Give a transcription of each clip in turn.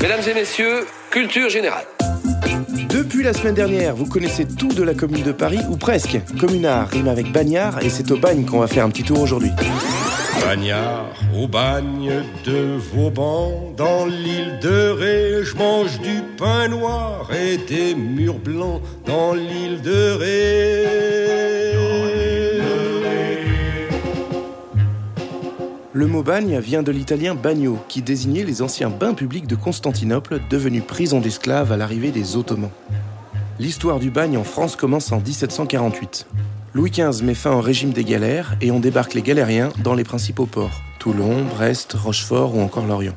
Mesdames et messieurs, culture générale. Depuis la semaine dernière, vous connaissez tout de la commune de Paris, ou presque. Communard rime avec bagnard, et c'est au bagne qu'on va faire un petit tour aujourd'hui. Bagnard au bagne de Vauban, dans l'île de Ré, je mange du pain noir et des murs blancs dans l'île de Ré. Le mot bagne vient de l'italien bagno, qui désignait les anciens bains publics de Constantinople, devenus prison d'esclaves à l'arrivée des Ottomans. L'histoire du bagne en France commence en 1748. Louis XV met fin au régime des galères et on débarque les galériens dans les principaux ports Toulon, Brest, Rochefort ou encore Lorient.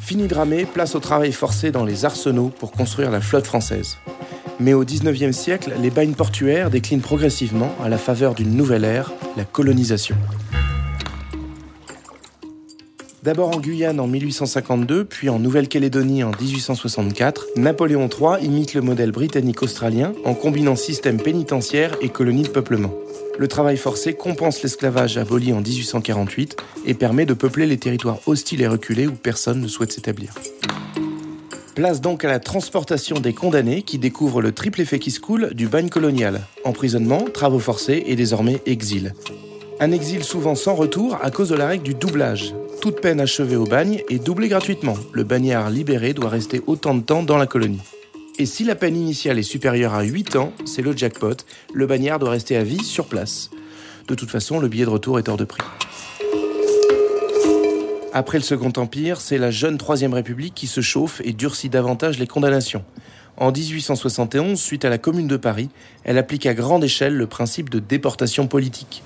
Fini de ramer, place au travail forcé dans les arsenaux pour construire la flotte française. Mais au XIXe siècle, les bagnes portuaires déclinent progressivement à la faveur d'une nouvelle ère, la colonisation. D'abord en Guyane en 1852, puis en Nouvelle-Calédonie en 1864, Napoléon III imite le modèle britannique-australien en combinant système pénitentiaire et colonie de peuplement. Le travail forcé compense l'esclavage aboli en 1848 et permet de peupler les territoires hostiles et reculés où personne ne souhaite s'établir. Place donc à la transportation des condamnés qui découvrent le triple effet qui se coule du bagne colonial. Emprisonnement, travaux forcés et désormais exil. Un exil souvent sans retour à cause de la règle du doublage. Toute peine achevée au bagne est doublée gratuitement. Le bagnard libéré doit rester autant de temps dans la colonie. Et si la peine initiale est supérieure à 8 ans, c'est le jackpot. Le bagnard doit rester à vie sur place. De toute façon, le billet de retour est hors de prix. Après le Second Empire, c'est la jeune Troisième République qui se chauffe et durcit davantage les condamnations. En 1871, suite à la Commune de Paris, elle applique à grande échelle le principe de déportation politique.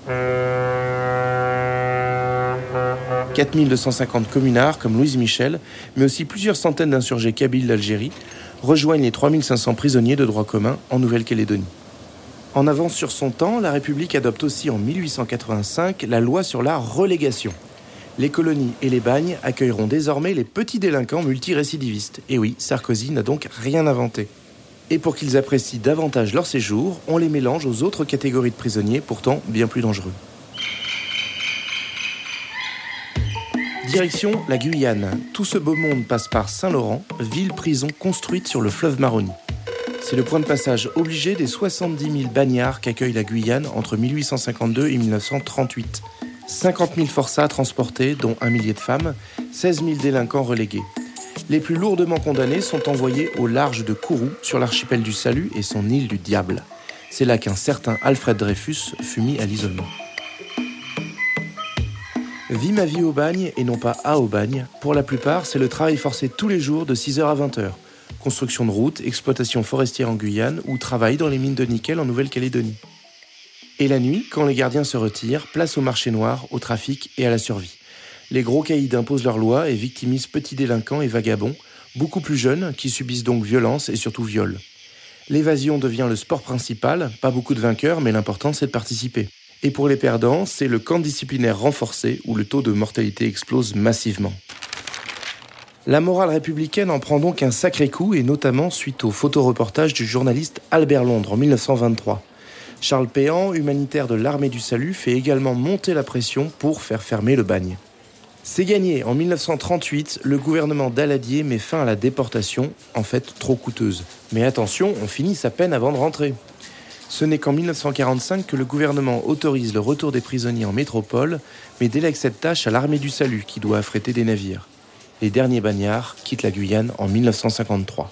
4250 communards comme Louise Michel, mais aussi plusieurs centaines d'insurgés kabyles d'Algérie, rejoignent les 3500 prisonniers de droit commun en Nouvelle-Calédonie. En avance sur son temps, la République adopte aussi en 1885 la loi sur la relégation. Les colonies et les bagnes accueilleront désormais les petits délinquants multirécidivistes. Et oui, Sarkozy n'a donc rien inventé. Et pour qu'ils apprécient davantage leur séjour, on les mélange aux autres catégories de prisonniers, pourtant bien plus dangereux. Direction la Guyane. Tout ce beau monde passe par Saint-Laurent, ville-prison construite sur le fleuve Maroni. C'est le point de passage obligé des 70 000 bagnards qu'accueille la Guyane entre 1852 et 1938. 50 000 forçats transportés, dont un millier de femmes, 16 000 délinquants relégués. Les plus lourdement condamnés sont envoyés au large de Kourou, sur l'archipel du Salut et son île du Diable. C'est là qu'un certain Alfred Dreyfus fut mis à l'isolement. Vie ma vie au bagne et non pas à au bagne, pour la plupart, c'est le travail forcé tous les jours de 6h à 20h. Construction de routes, exploitation forestière en Guyane ou travail dans les mines de nickel en Nouvelle-Calédonie. Et la nuit, quand les gardiens se retirent, place au marché noir, au trafic et à la survie. Les gros caïds imposent leurs lois et victimisent petits délinquants et vagabonds, beaucoup plus jeunes, qui subissent donc violence et surtout viol. L'évasion devient le sport principal, pas beaucoup de vainqueurs, mais l'important c'est de participer. Et pour les perdants, c'est le camp disciplinaire renforcé où le taux de mortalité explose massivement. La morale républicaine en prend donc un sacré coup, et notamment suite au photoreportage du journaliste Albert Londres en 1923. Charles Péan, humanitaire de l'armée du salut, fait également monter la pression pour faire fermer le bagne. C'est gagné. En 1938, le gouvernement d'Aladier met fin à la déportation, en fait trop coûteuse. Mais attention, on finit sa peine avant de rentrer. Ce n'est qu'en 1945 que le gouvernement autorise le retour des prisonniers en métropole, mais délègue cette tâche à l'armée du salut qui doit affréter des navires. Les derniers bagnards quittent la Guyane en 1953.